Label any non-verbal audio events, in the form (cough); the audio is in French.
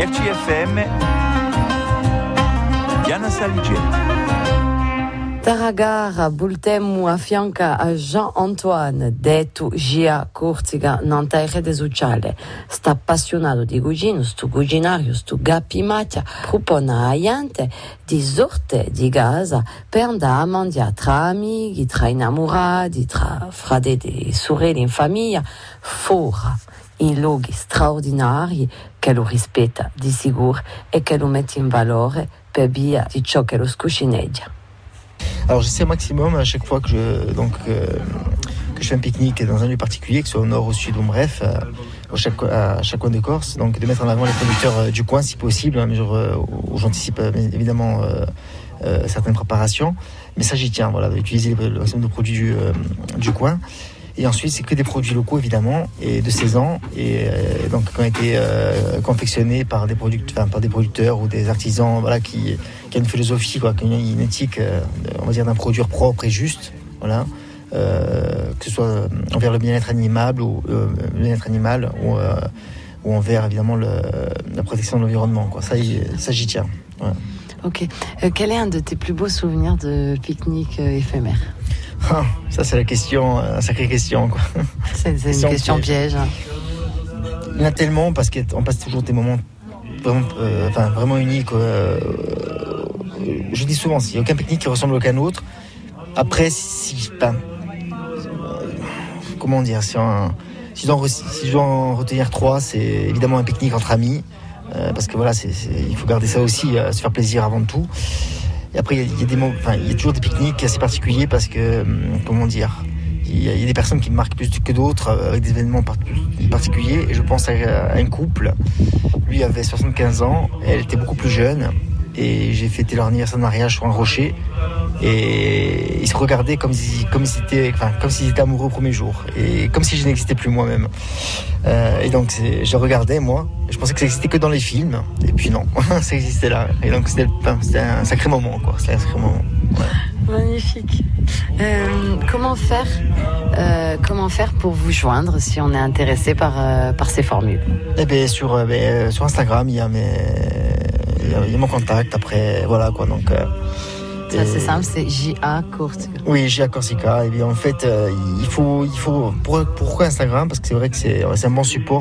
RCFM Diana Saligeti. Taragara bultemu a fianca a Jean-Antoine, detto Gia Corsica, non terre de Zuciale. Sta appassionato di cucino, sto cucinario, sto gappi macchia, propone a Iante di sorte di casa per andare a mangiare tra amici, tra innamorati, tra fratelli e sorelle in famiglia, fuori in luoghi straordinari che lo rispetta di sicuro e che lo mette in valore per via di ciò che lo scucineggia. Alors j'essaie au maximum à chaque fois que je, donc, euh, que je fais un pique-nique dans un lieu particulier, que ce soit au nord, au sud ou bref, euh, à chaque, à chaque coin de Corse, donc de mettre en avant les producteurs euh, du coin si possible, hein, mesure euh, où j'anticipe euh, évidemment euh, euh, certaines préparations. Mais ça j'y tiens, voilà, d'utiliser le, maximum de produits du, euh, du coin. Et ensuite, c'est que des produits locaux, évidemment, et de saison, et euh, donc qui ont été euh, confectionnés par des, producteurs ou des artisans voilà, qui, qui ont une philosophie, quoi, qui ont une éthique, euh, on va dire, d'un produire propre et juste, voilà, que ce soit envers le bien-être animal ou bien-être animal ou, envers évidemment la protection de l'environnement. Quoi. Ça, ça j'y tiens. Ok. Quel est un de tes plus beaux souvenirs de pique-nique éphémère? Ah, ça c'est la question, euh, sacrée question. C'est une Question question piège. hein. Il y en a tellement parce qu'on passe toujours des moments vraiment, euh, enfin, vraiment uniques. euh, je dis souvent, il n'y a aucun pique-nique qui ressemble à aucun autre. Après, si, ben, comment dire, si, on- si, je dois si je dois en retenir trois, c'est évidemment un pique-nique entre amis. euh, parce que voilà, il faut garder ça aussi, euh, se faire plaisir avant tout. Et après, il y a- toujours des pique-niques assez particuliers parce que, hum, comment dire, il y, a, des personnes qui marquent plus que d'autres euh, avec des événements par- particuliers. Et je pense à un couple. Lui avait 75 ans, elle était beaucoup plus jeune. Et j'ai fêté leur anniversaire de mariage sur un rocher. Et ils se regardaient comme si, comme s'ils étaient, enfin, comme s'ils étaient amoureux au premier jour. Et comme si je n'existais plus moi-même. Euh, et donc, je regardais, moi. Je pensais que ça existait que dans les films. Et puis non, (laughs) ça existait là. Et donc, c'était un sacré moment, quoi. C'était un sacré moment. Magnifique. Euh, comment faire euh, Comment faire pour vous joindre si on est intéressé par, par ces formules? Eh ben, sur, ben, sur Instagram, il y, a mes, il y a- il y a mon contact. Après, voilà quoi. Donc, euh, Ça, C'est simple, c'est J.A. Courte. Oui, j'ai à Corsica. Et bien, en fait, euh, il faut, il faut. pour- pourquoi Instagram? Parce que c'est vrai que c'est c'est un bon support.